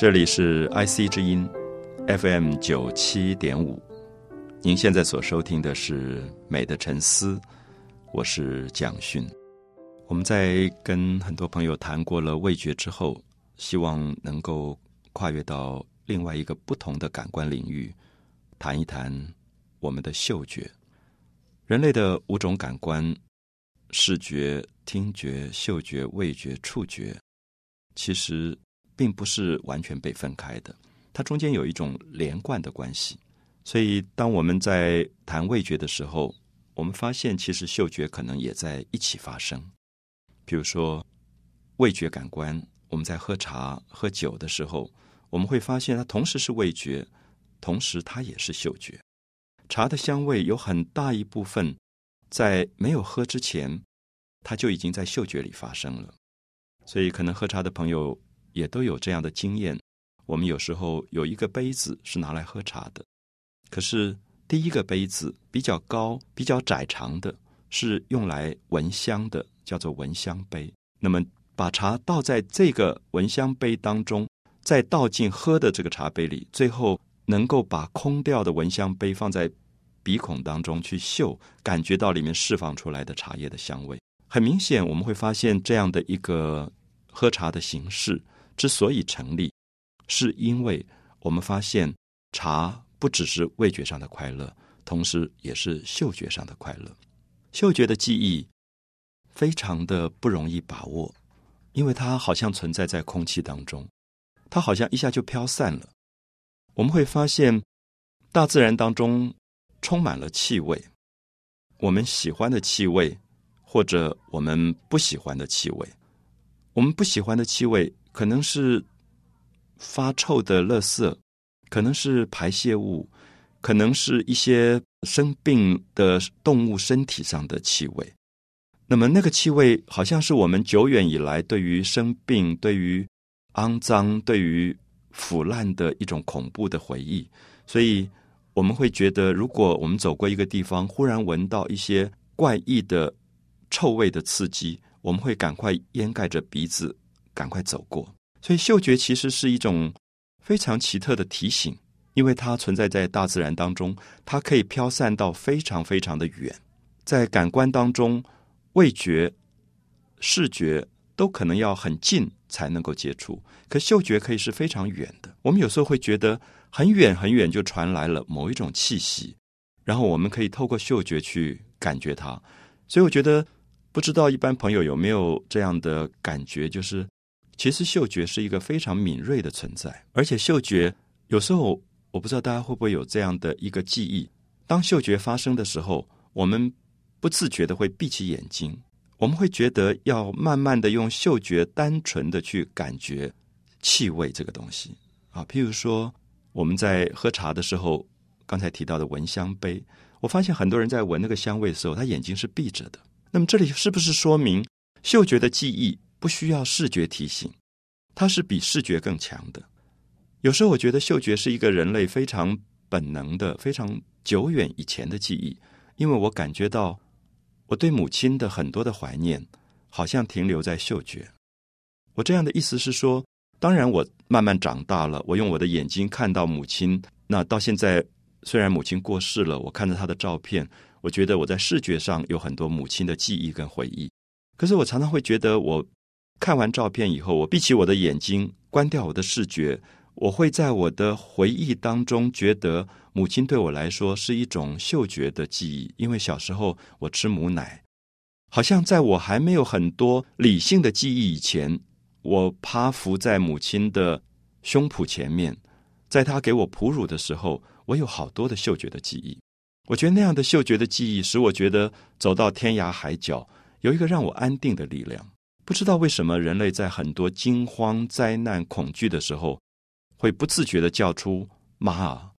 这里是 IC 之音 FM 九七点五，您现在所收听的是《美的沉思》，我是蒋勋。我们在跟很多朋友谈过了味觉之后，希望能够跨越到另外一个不同的感官领域，谈一谈我们的嗅觉。人类的五种感官——视觉、听觉、嗅觉、味觉、触觉，其实并不是完全被分开的，它中间有一种连贯的关系。所以，当我们在谈味觉的时候，我们发现其实嗅觉可能也在一起发生。比如说，味觉感官，我们在喝茶、喝酒的时候，我们会发现它同时是味觉，同时它也是嗅觉。茶的香味有很大一部分在没有喝之前，它就已经在嗅觉里发生了。所以，可能喝茶的朋友也都有这样的经验。我们有时候有一个杯子是拿来喝茶的，可是第一个杯子比较高、比较窄长的，是用来闻香的，叫做闻香杯。那么，把茶倒在这个闻香杯当中，再倒进喝的这个茶杯里，最后能够把空掉的闻香杯放在。鼻孔当中去嗅，感觉到里面释放出来的茶叶的香味。很明显，我们会发现这样的一个喝茶的形式之所以成立，是因为我们发现茶不只是味觉上的快乐，同时也是嗅觉上的快乐。嗅觉的记忆非常的不容易把握，因为它好像存在在空气当中，它好像一下就飘散了。我们会发现大自然当中。充满了气味，我们喜欢的气味，或者我们不喜欢的气味。我们不喜欢的气味，可能是发臭的垃圾，可能是排泄物，可能是一些生病的动物身体上的气味。那么，那个气味好像是我们久远以来对于生病、对于肮脏、对于腐烂的一种恐怖的回忆，所以。我们会觉得，如果我们走过一个地方，忽然闻到一些怪异的臭味的刺激，我们会赶快掩盖着鼻子，赶快走过。所以，嗅觉其实是一种非常奇特的提醒，因为它存在在大自然当中，它可以飘散到非常非常的远。在感官当中，味觉、视觉都可能要很近才能够接触，可嗅觉可以是非常远的。我们有时候会觉得。很远很远就传来了某一种气息，然后我们可以透过嗅觉去感觉它。所以我觉得，不知道一般朋友有没有这样的感觉，就是其实嗅觉是一个非常敏锐的存在，而且嗅觉有时候我不知道大家会不会有这样的一个记忆：当嗅觉发生的时候，我们不自觉的会闭起眼睛，我们会觉得要慢慢的用嗅觉单纯的去感觉气味这个东西啊，譬如说。我们在喝茶的时候，刚才提到的闻香杯，我发现很多人在闻那个香味的时候，他眼睛是闭着的。那么这里是不是说明嗅觉的记忆不需要视觉提醒，它是比视觉更强的？有时候我觉得嗅觉是一个人类非常本能的、非常久远以前的记忆，因为我感觉到我对母亲的很多的怀念，好像停留在嗅觉。我这样的意思是说。当然，我慢慢长大了，我用我的眼睛看到母亲。那到现在，虽然母亲过世了，我看着她的照片，我觉得我在视觉上有很多母亲的记忆跟回忆。可是我常常会觉得，我看完照片以后，我闭起我的眼睛，关掉我的视觉，我会在我的回忆当中觉得母亲对我来说是一种嗅觉的记忆。因为小时候我吃母奶，好像在我还没有很多理性的记忆以前。我趴伏在母亲的胸脯前面，在她给我哺乳的时候，我有好多的嗅觉的记忆。我觉得那样的嗅觉的记忆，使我觉得走到天涯海角，有一个让我安定的力量。不知道为什么，人类在很多惊慌、灾难、恐惧的时候，会不自觉的叫出“妈”，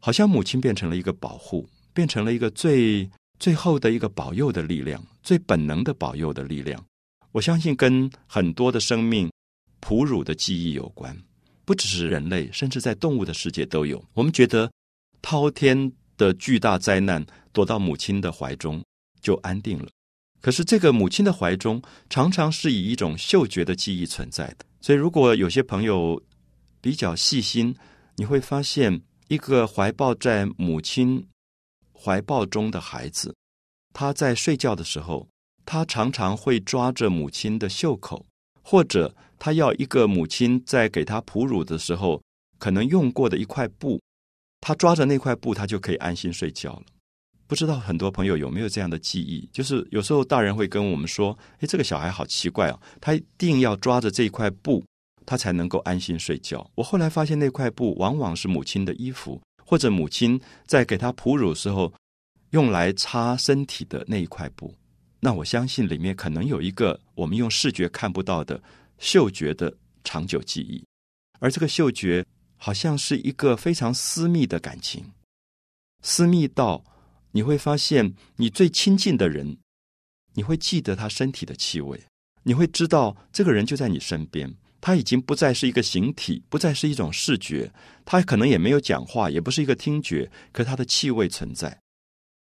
好像母亲变成了一个保护，变成了一个最最后的一个保佑的力量，最本能的保佑的力量。我相信跟很多的生命哺乳的记忆有关，不只是人类，甚至在动物的世界都有。我们觉得滔天的巨大灾难，躲到母亲的怀中就安定了。可是这个母亲的怀中，常常是以一种嗅觉的记忆存在的。所以，如果有些朋友比较细心，你会发现，一个怀抱在母亲怀抱中的孩子，他在睡觉的时候，他常常会抓着母亲的袖口，或者他要一个母亲在给他哺乳的时候可能用过的一块布，他抓着那块布，他就可以安心睡觉了。不知道很多朋友有没有这样的记忆？就是有时候大人会跟我们说：“诶，这个小孩好奇怪哦，他一定要抓着这一块布，他才能够安心睡觉。”我后来发现，那块布往往是母亲的衣服，或者母亲在给他哺乳时候用来擦身体的那一块布。那我相信里面可能有一个我们用视觉看不到的嗅觉的长久记忆，而这个嗅觉好像是一个非常私密的感情，私密到。你会发现，你最亲近的人，你会记得他身体的气味，你会知道这个人就在你身边。他已经不再是一个形体，不再是一种视觉，他可能也没有讲话，也不是一个听觉，可他的气味存在。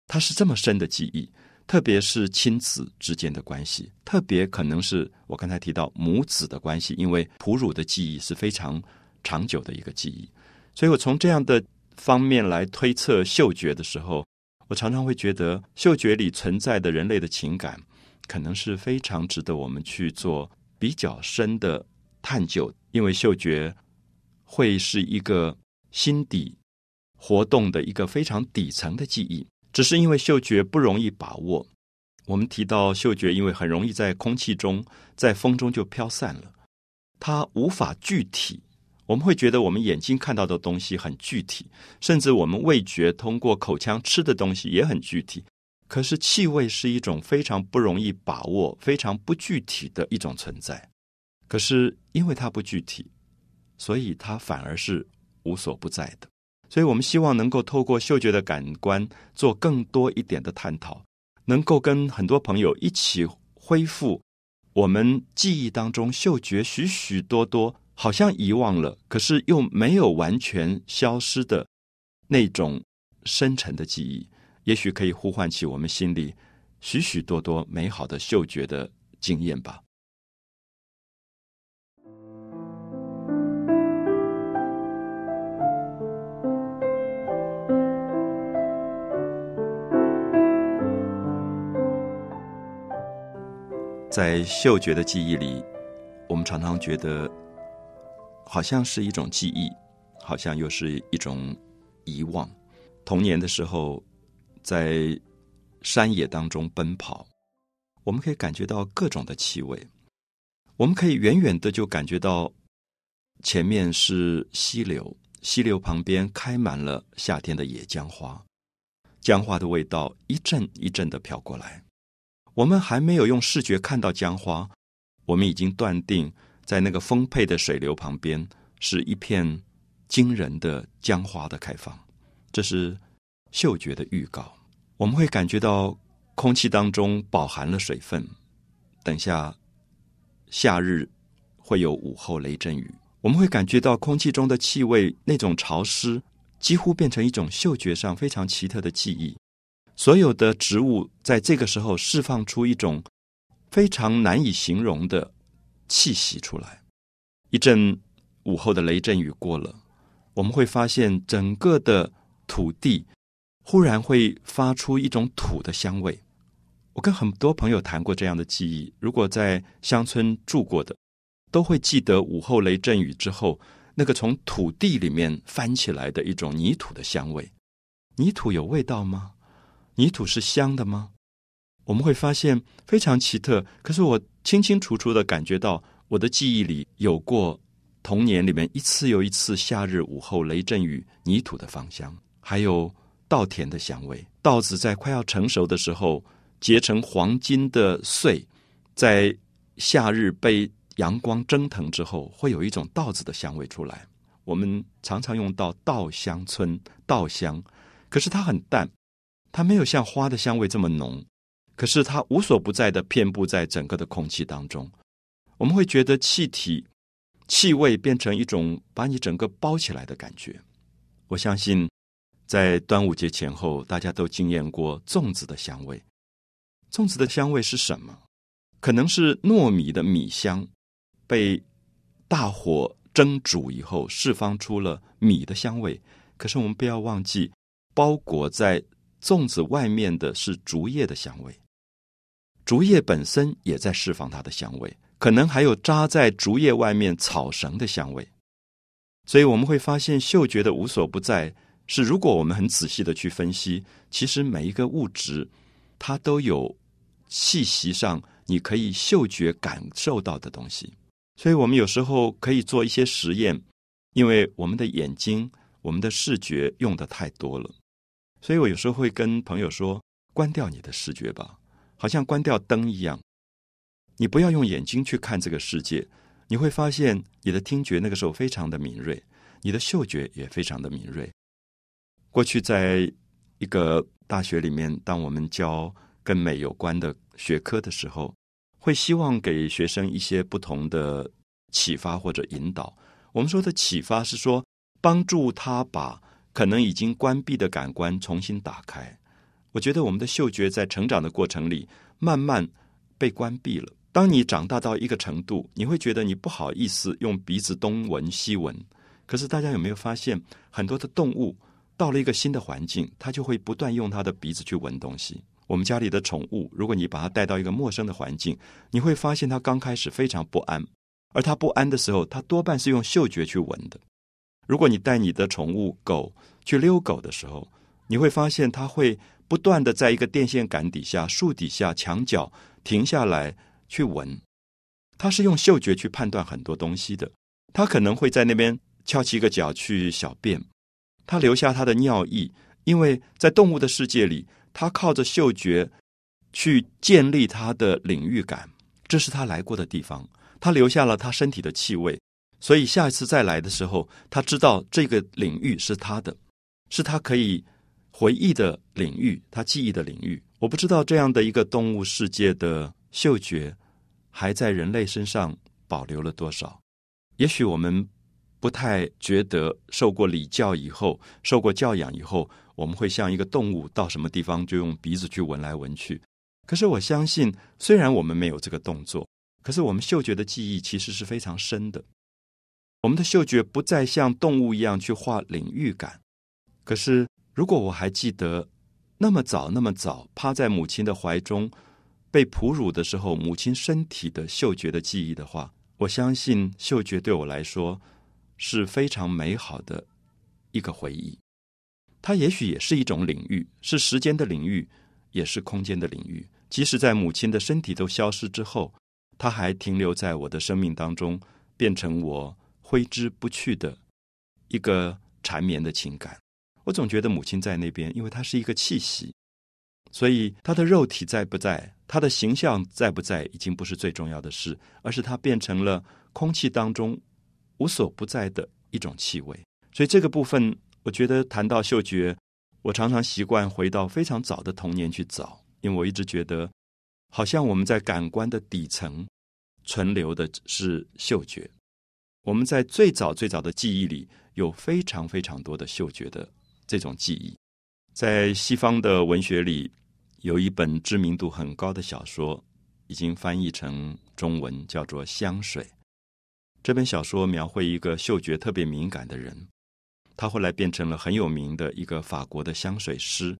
他是这么深的记忆，特别是亲子之间的关系，特别可能是我刚才提到母子的关系，因为哺乳的记忆是非常长久的一个记忆。所以我从这样的方面来推测嗅觉的时候。我常常会觉得，嗅觉里存在的人类的情感，可能是非常值得我们去做比较深的探究。因为嗅觉会是一个心底活动的一个非常底层的记忆。只是因为嗅觉不容易把握，我们提到嗅觉，因为很容易在空气中、在风中就飘散了，它无法具体。我们会觉得我们眼睛看到的东西很具体，甚至我们味觉通过口腔吃的东西也很具体。可是气味是一种非常不容易把握、非常不具体的一种存在。可是因为它不具体，所以它反而是无所不在的。所以我们希望能够透过嗅觉的感官做更多一点的探讨，能够跟很多朋友一起恢复我们记忆当中嗅觉许许多多。好像遗忘了，可是又没有完全消失的那种深沉的记忆，也许可以呼唤起我们心里许许多多美好的嗅觉的经验吧。在嗅觉的记忆里，我们常常觉得。好像是一种记忆，好像又是一种遗忘。童年的时候，在山野当中奔跑，我们可以感觉到各种的气味。我们可以远远的就感觉到前面是溪流，溪流旁边开满了夏天的野姜花，姜花的味道一阵一阵的飘过来。我们还没有用视觉看到姜花，我们已经断定。在那个丰沛的水流旁边，是一片惊人的姜花的开放，这是嗅觉的预告。我们会感觉到空气当中饱含了水分。等下夏日会有午后雷阵雨，我们会感觉到空气中的气味那种潮湿，几乎变成一种嗅觉上非常奇特的记忆。所有的植物在这个时候释放出一种非常难以形容的。气息出来，一阵午后的雷阵雨过了，我们会发现整个的土地忽然会发出一种土的香味。我跟很多朋友谈过这样的记忆，如果在乡村住过的，都会记得午后雷阵雨之后那个从土地里面翻起来的一种泥土的香味。泥土有味道吗？泥土是香的吗？我们会发现非常奇特，可是我清清楚楚的感觉到，我的记忆里有过童年里面一次又一次夏日午后雷阵雨泥土的芳香，还有稻田的香味。稻子在快要成熟的时候结成黄金的穗，在夏日被阳光蒸腾之后，会有一种稻子的香味出来。我们常常用到稻香村稻香，可是它很淡，它没有像花的香味这么浓。可是它无所不在的遍布在整个的空气当中，我们会觉得气体、气味变成一种把你整个包起来的感觉。我相信，在端午节前后，大家都经验过粽子的香味。粽子的香味是什么？可能是糯米的米香被大火蒸煮以后释放出了米的香味。可是我们不要忘记，包裹在粽子外面的是竹叶的香味，竹叶本身也在释放它的香味，可能还有扎在竹叶外面草绳的香味。所以我们会发现，嗅觉的无所不在是，如果我们很仔细的去分析，其实每一个物质它都有气息上你可以嗅觉感受到的东西。所以我们有时候可以做一些实验，因为我们的眼睛、我们的视觉用的太多了，所以我有时候会跟朋友说：关掉你的视觉吧，好像关掉灯一样，你不要用眼睛去看这个世界。你会发现，你的听觉那个时候非常的敏锐，你的嗅觉也非常的敏锐。过去在一个大学里面，当我们教跟美有关的学科的时候，会希望给学生一些不同的启发或者引导。我们说的启发是说，帮助他把可能已经关闭的感官重新打开。我觉得我们的嗅觉在成长的过程里，慢慢被关闭了。当你长大到一个程度，你会觉得你不好意思用鼻子东闻西闻。可是大家有没有发现，很多的动物到了一个新的环境，它就会不断用它的鼻子去闻东西。我们家里的宠物，如果你把它带到一个陌生的环境，你会发现它刚开始非常不安，而它不安的时候，它多半是用嗅觉去闻的。如果你带你的宠物狗去遛狗的时候，你会发现它会不断的在一个电线杆底下、树底下、墙角停下来。去闻，他是用嗅觉去判断很多东西的。他可能会在那边翘起一个脚去小便，他留下他的尿液，因为在动物的世界里，他靠着嗅觉去建立他的领域感，这是他来过的地方。他留下了他身体的气味，所以下一次再来的时候，他知道这个领域是他的，是他可以回忆的领域，他记忆的领域。我不知道这样的一个动物世界的嗅觉。还在人类身上保留了多少？也许我们不太觉得，受过礼教以后，受过教养以后，我们会像一个动物，到什么地方就用鼻子去闻来闻去。可是我相信，虽然我们没有这个动作，可是我们嗅觉的记忆其实是非常深的。我们的嗅觉不再像动物一样去画领域感。可是，如果我还记得那么早、那么早，趴在母亲的怀中。被哺乳的时候，母亲身体的嗅觉的记忆的话，我相信嗅觉对我来说是非常美好的一个回忆。它也许也是一种领域，是时间的领域，也是空间的领域。即使在母亲的身体都消失之后，它还停留在我的生命当中，变成我挥之不去的一个缠绵的情感。我总觉得母亲在那边，因为她是一个气息。所以，她的肉体在不在，她的形象在不在，已经不是最重要的事，而是她变成了空气当中无所不在的一种气味。所以，这个部分，我觉得谈到嗅觉，我常常习惯回到非常早的童年去找，因为我一直觉得，好像我们在感官的底层存留的是嗅觉。我们在最早最早的记忆里，有非常非常多的嗅觉的这种记忆，在西方的文学里。有一本知名度很高的小说，已经翻译成中文，叫做《香水》。这本小说描绘一个嗅觉特别敏感的人，他后来变成了很有名的一个法国的香水师。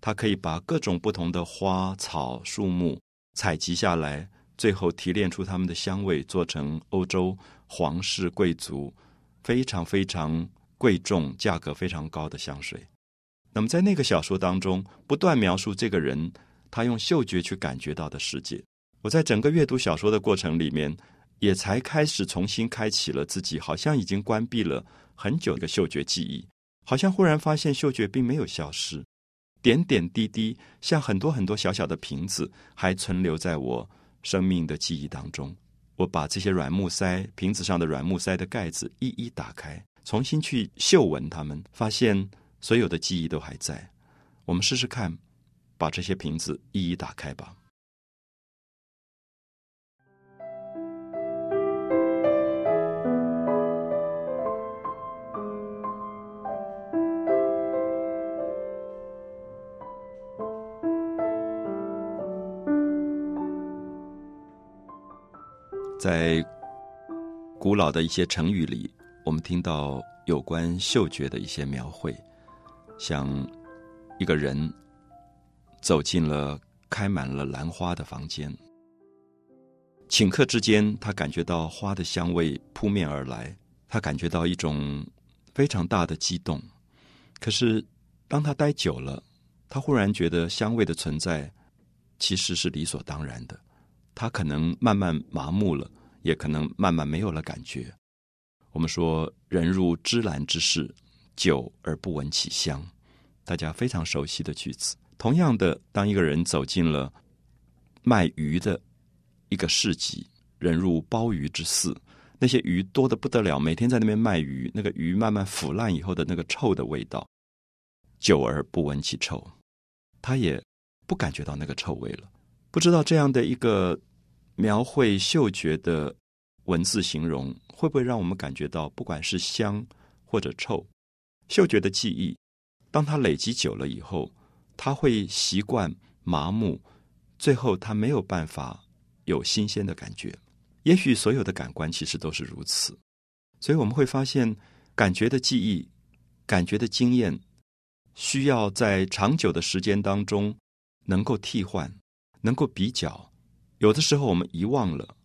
他可以把各种不同的花草树木采集下来，最后提炼出他们的香味，做成欧洲皇室贵族非常非常贵重、价格非常高的香水。那么，在那个小说当中，不断描述这个人他用嗅觉去感觉到的世界。我在整个阅读小说的过程里面，也才开始重新开启了自己好像已经关闭了很久的嗅觉记忆，好像忽然发现嗅觉并没有消失，点点滴滴，像很多很多小小的瓶子，还存留在我生命的记忆当中。我把这些软木塞瓶子上的软木塞的盖子一一打开，重新去嗅闻它们，发现。所有的记忆都还在，我们试试看，把这些瓶子一一打开吧。在古老的一些成语里，我们听到有关嗅觉的一些描绘，像一个人走进了开满了兰花的房间，顷刻之间，他感觉到花的香味扑面而来，他感觉到一种非常大的激动。可是，当他待久了，他忽然觉得香味的存在其实是理所当然的。他可能慢慢麻木了，也可能慢慢没有了感觉。我们说“人入芝兰之室，久而不闻其香”，大家非常熟悉的句子。同样的，当一个人走进了卖鱼的一个市集，人入鲍鱼之肆，那些鱼多的不得了，每天在那边卖鱼，那个鱼慢慢腐烂以后的那个臭的味道，久而不闻其臭。他也不感觉到那个臭味了。不知道这样的一个描绘嗅觉的文字形容，会不会让我们感觉到，不管是香或者臭，嗅觉的记忆，当它累积久了以后，它会习惯麻木，最后它没有办法有新鲜的感觉。也许所有的感官其实都是如此，所以我们会发现，感觉的记忆、感觉的经验。需要在长久的时间当中能够替换，能够比较。有的时候我们遗忘了，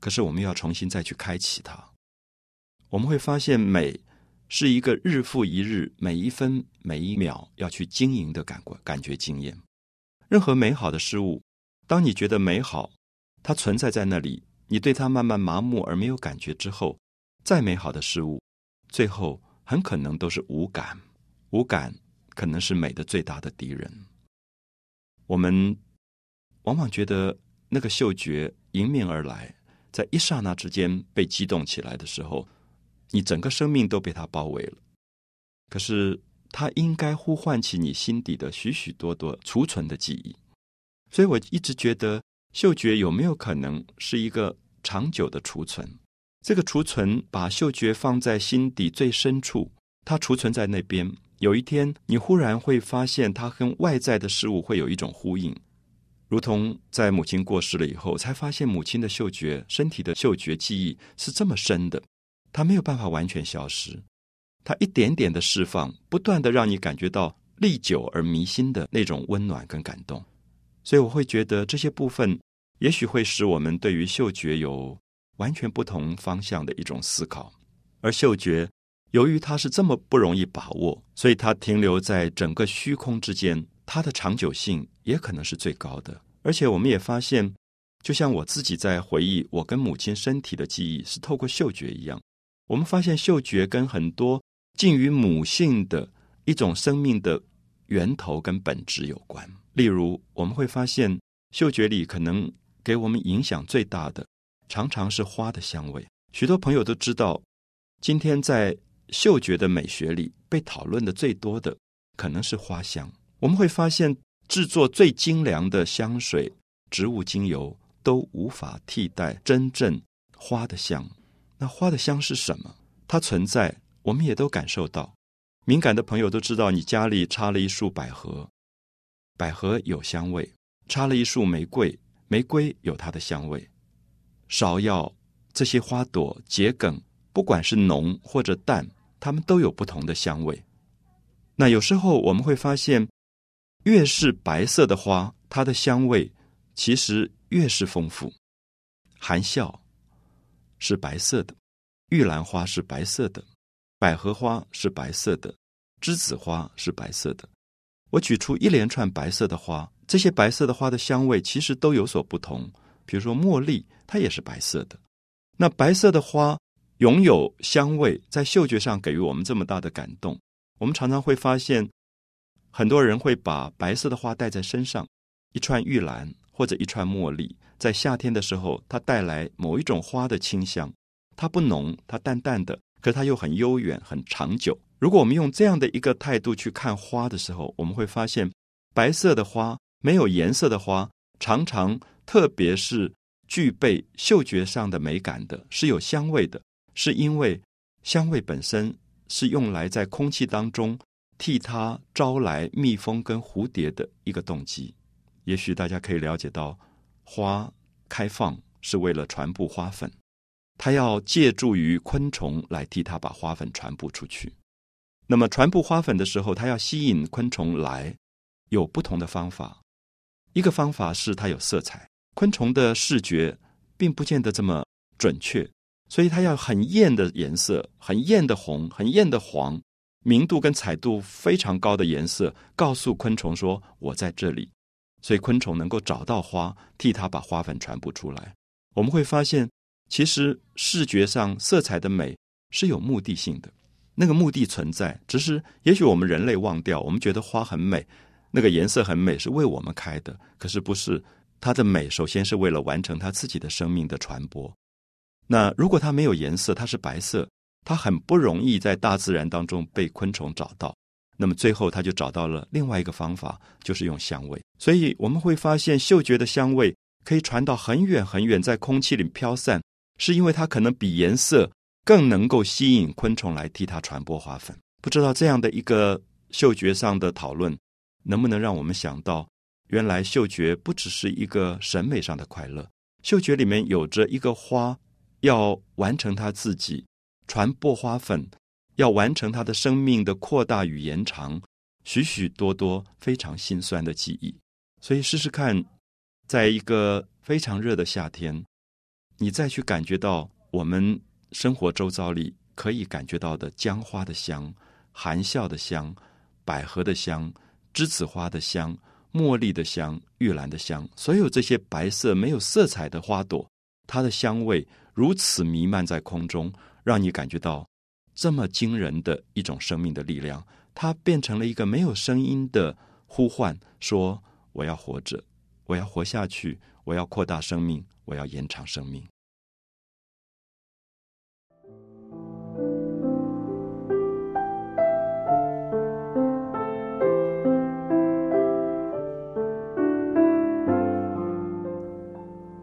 可是我们要重新再去开启它。我们会发现，美是一个日复一日、每一分每一秒要去经营的感官、感觉经验。任何美好的事物，当你觉得美好，它存在在那里，你对它慢慢麻木而没有感觉之后，再美好的事物，最后很可能都是无感、无感。可能是美的最大的敌人。我们往往觉得那个嗅觉迎面而来，在一刹那之间被激动起来的时候，你整个生命都被它包围了。可是它应该呼唤起你心底的许许多多储存的记忆。所以我一直觉得，嗅觉有没有可能是一个长久的储存？这个储存把嗅觉放在心底最深处，它储存在那边。有一天，你忽然会发现，它跟外在的事物会有一种呼应，如同在母亲过世了以后，才发现母亲的嗅觉、身体的嗅觉记忆是这么深的，它没有办法完全消失，它一点点的释放，不断的让你感觉到历久而弥新的那种温暖跟感动。所以，我会觉得这些部分也许会使我们对于嗅觉有完全不同方向的一种思考，而嗅觉。由于它是这么不容易把握，所以它停留在整个虚空之间，它的长久性也可能是最高的。而且我们也发现，就像我自己在回忆我跟母亲身体的记忆是透过嗅觉一样，我们发现嗅觉跟很多近于母性的一种生命的源头跟本质有关。例如，我们会发现嗅觉里可能给我们影响最大的，常常是花的香味。许多朋友都知道，今天在嗅觉的美学里被讨论的最多的可能是花香。我们会发现，制作最精良的香水、植物精油都无法替代真正花的香。那花的香是什么？它存在，我们也都感受到。敏感的朋友都知道，你家里插了一束百合，百合有香味；插了一束玫瑰，玫瑰有它的香味。芍药这些花朵、桔梗，不管是浓或者淡。它们都有不同的香味。那有时候我们会发现，越是白色的花，它的香味其实越是丰富。含笑是白色的，玉兰花是白色的，百合花是白色的，栀子花是白色的。我举出一连串白色的花，这些白色的花的香味其实都有所不同。比如说茉莉，它也是白色的。那白色的花。拥有香味，在嗅觉上给予我们这么大的感动。我们常常会发现，很多人会把白色的花带在身上，一串玉兰或者一串茉莉，在夏天的时候，它带来某一种花的清香。它不浓，它淡淡的，可它又很悠远、很长久。如果我们用这样的一个态度去看花的时候，我们会发现，白色的花、没有颜色的花，常常特别是具备嗅觉上的美感的，是有香味的。是因为香味本身是用来在空气当中替它招来蜜蜂跟蝴蝶的一个动机。也许大家可以了解到，花开放是为了传播花粉，它要借助于昆虫来替它把花粉传播出去。那么传播花粉的时候，它要吸引昆虫来，有不同的方法。一个方法是它有色彩，昆虫的视觉并不见得这么准确，所以它要很艳的颜色，很艳的红，很艳的黄，明度跟彩度非常高的颜色，告诉昆虫说我在这里。所以昆虫能够找到花，替它把花粉传播出来。我们会发现，其实视觉上色彩的美是有目的性的，那个目的存在，只是也许我们人类忘掉。我们觉得花很美，那个颜色很美，是为我们开的。可是不是它的美，首先是为了完成它自己的生命的传播。那如果它没有颜色，它是白色，它很不容易在大自然当中被昆虫找到。那么最后，他就找到了另外一个方法，就是用香味。所以我们会发现，嗅觉的香味可以传到很远很远，在空气里飘散，是因为它可能比颜色更能够吸引昆虫来替它传播花粉。不知道这样的一个嗅觉上的讨论，能不能让我们想到，原来嗅觉不只是一个审美上的快乐，嗅觉里面有着一个花要完成它自己传播花粉。要完成他的生命的扩大与延长，许许多多非常心酸的记忆。所以试试看，在一个非常热的夏天，你再去感觉到我们生活周遭里可以感觉到的姜花的香、含笑的香、百合的香、栀子花的香、茉莉的香、玉兰的香，所有这些白色没有色彩的花朵，它的香味如此弥漫在空中，让你感觉到。这么惊人的一种生命的力量，它变成了一个没有声音的呼唤，说：“我要活着，我要活下去，我要扩大生命，我要延长生命。”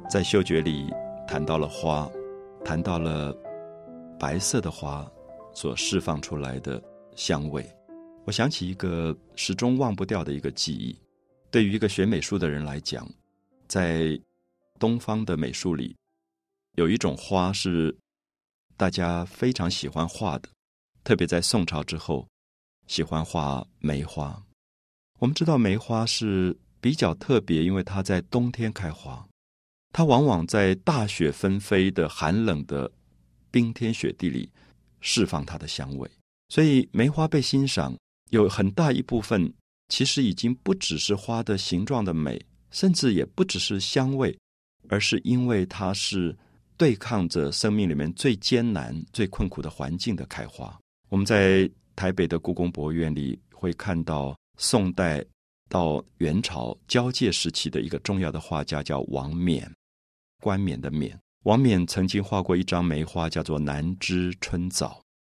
在嗅觉里谈到了花，谈到了白色的花。所释放出来的香味，我想起一个始终忘不掉的一个记忆。对于一个学美术的人来讲，在东方的美术里，有一种花是大家非常喜欢画的，特别在宋朝之后，喜欢画梅花。我们知道梅花是比较特别，因为它在冬天开花，它往往在大雪纷飞的寒冷的冰天雪地里。释放它的香味，所以梅花被欣赏有很大一部分，其实已经不只是花的形状的美，甚至也不只是香味，而是因为它是对抗着生命里面最艰难、最困苦的环境的开花。我们在台北的故宫博物院里会看到宋代到元朝交界时期的一个重要的画家，叫王冕，冠冕的冕。王冕曾经画过一张梅花，叫做《南枝春早》。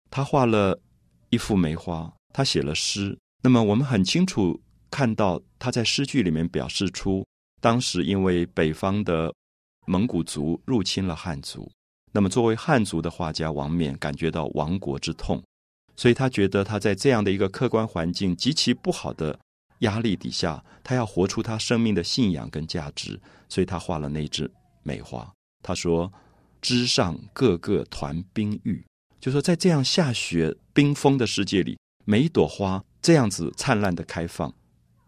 他画了一幅梅花，他写了诗。那么我们很清楚看到，他在诗句里面表示出，当时因为北方的蒙古族入侵了汉族，那么作为汉族的画家王冕感觉到亡国之痛，所以他觉得他在这样的一个客观环境极其不好的压力底下，他要活出他生命的信仰跟价值，所以他画了那只梅花。他说：“枝上个个团冰玉，就说在这样下雪冰封的世界里，每一朵花这样子灿烂的开放，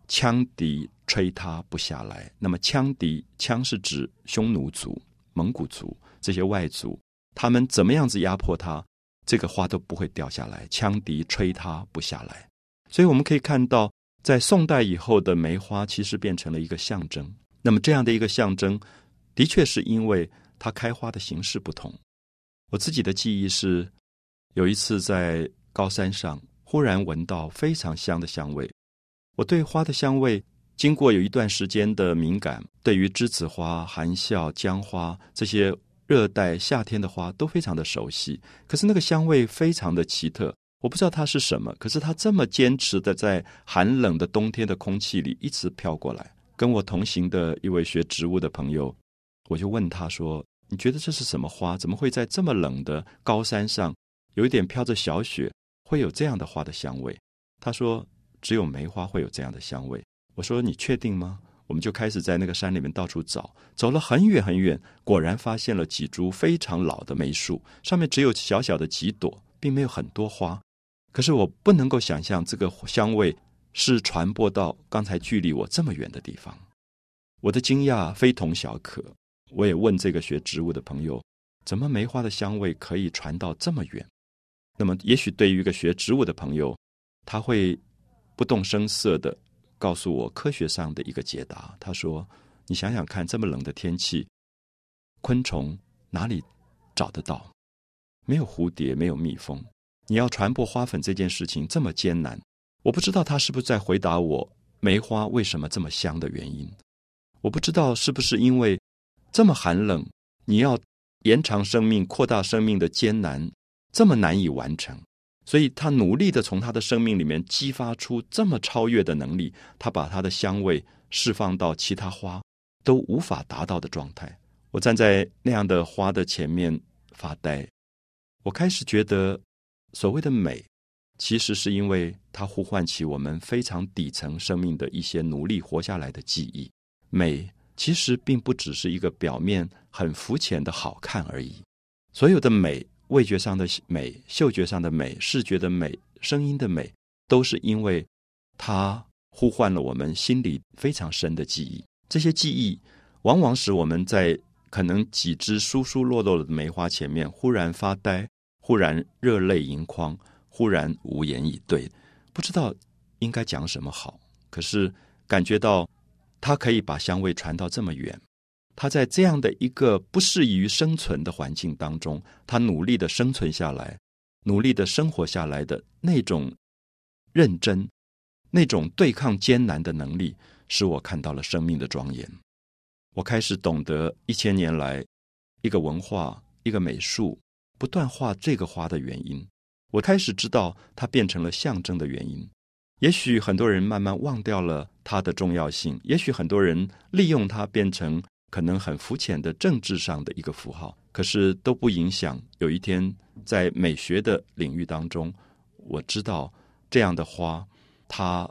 羌笛吹它不下来。那么羌笛，羌是指匈奴族、蒙古族这些外族，他们怎么样子压迫它，这个花都不会掉下来。羌笛吹它不下来。所以我们可以看到，在宋代以后的梅花，其实变成了一个象征。那么这样的一个象征，的确是因为。它开花的形式不同。我自己的记忆是，有一次在高山上，忽然闻到非常香的香味。我对花的香味，经过有一段时间的敏感，对于栀子花、含笑、姜花这些热带夏天的花都非常的熟悉。可是那个香味非常的奇特，我不知道它是什么。可是它这么坚持的在寒冷的冬天的空气里一直飘过来。跟我同行的一位学植物的朋友，我就问他说。你觉得这是什么花？怎么会在这么冷的高山上，有一点飘着小雪，会有这样的花的香味？他说：“只有梅花会有这样的香味。”我说：“你确定吗？”我们就开始在那个山里面到处找，走了很远很远，果然发现了几株非常老的梅树，上面只有小小的几朵，并没有很多花。可是我不能够想象这个香味是传播到刚才距离我这么远的地方，我的惊讶非同小可。我也问这个学植物的朋友，怎么梅花的香味可以传到这么远？那么，也许对于一个学植物的朋友，他会不动声色的告诉我科学上的一个解答。他说：“你想想看，这么冷的天气，昆虫哪里找得到？没有蝴蝶，没有蜜蜂。你要传播花粉这件事情这么艰难，我不知道他是不是在回答我梅花为什么这么香的原因。我不知道是不是因为这么寒冷，你要延长生命、扩大生命的艰难。”这么难以完成，所以他努力的从他的生命里面激发出这么超越的能力，他把他的香味释放到其他花都无法达到的状态。我站在那样的花的前面发呆，我开始觉得，所谓的美，其实是因为它呼唤起我们非常底层生命的一些努力活下来的记忆。美其实并不只是一个表面很肤浅的好看而已，所有的美。味觉上的美、嗅觉上的美、视觉的美、声音的美，都是因为它呼唤了我们心里非常深的记忆。这些记忆往往使我们在可能几枝疏疏落落的梅花前面忽然发呆，忽然热泪盈眶，忽然无言以对，不知道应该讲什么好。可是感觉到它可以把香味传到这么远。他在这样的一个不适宜于生存的环境当中，他努力的生存下来，努力的生活下来的那种认真，那种对抗艰难的能力，使我看到了生命的庄严。我开始懂得一千年来一个文化、一个美术不断画这个花的原因。我开始知道它变成了象征的原因。也许很多人慢慢忘掉了它的重要性，也许很多人利用它变成。可能很肤浅的政治上的一个符号，可是都不影响。有一天，在美学的领域当中，我知道这样的花，它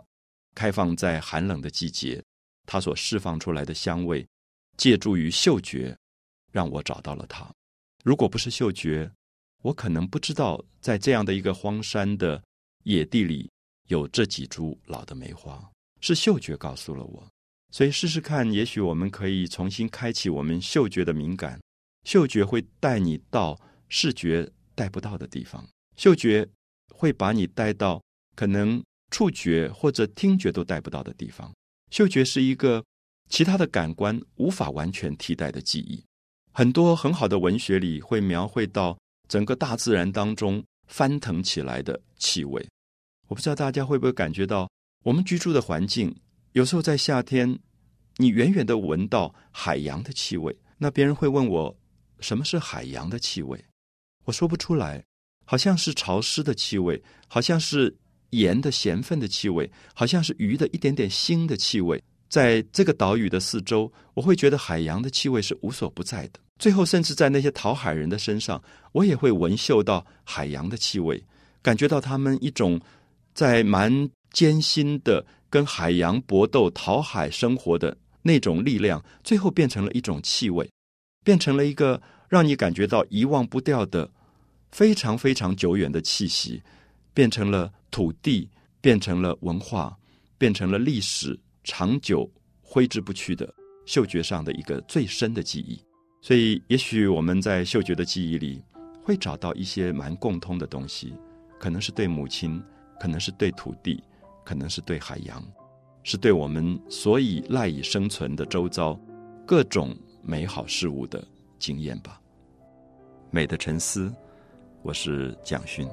开放在寒冷的季节，它所释放出来的香味，借助于嗅觉，让我找到了它。如果不是嗅觉，我可能不知道在这样的一个荒山的野地里有这几株老的梅花。是嗅觉告诉了我。所以试试看，也许我们可以重新开启我们嗅觉的敏感。嗅觉会带你到视觉带不到的地方，嗅觉会把你带到可能触觉或者听觉都带不到的地方。嗅觉是一个其他的感官无法完全替代的记忆。很多很好的文学里会描绘到整个大自然当中翻腾起来的气味。我不知道大家会不会感觉到我们居住的环境。有时候在夏天，你远远的闻到海洋的气味，那别人会问我什么是海洋的气味，我说不出来，好像是潮湿的气味，好像是盐的咸分的气味，好像是鱼的一点点腥的气味。在这个岛屿的四周，我会觉得海洋的气味是无所不在的。最后，甚至在那些讨海人的身上，我也会闻嗅到海洋的气味，感觉到他们一种在蛮艰辛的。跟海洋搏斗、讨海生活的那种力量，最后变成了一种气味，变成了一个让你感觉到遗忘不掉的非常非常久远的气息，变成了土地，变成了文化，变成了历史，长久挥之不去的嗅觉上的一个最深的记忆。所以，也许我们在嗅觉的记忆里会找到一些蛮共通的东西，可能是对母亲，可能是对土地。可能是对海洋，是对我们所以赖以生存的周遭各种美好事物的经验吧。美的沉思，我是蒋勋。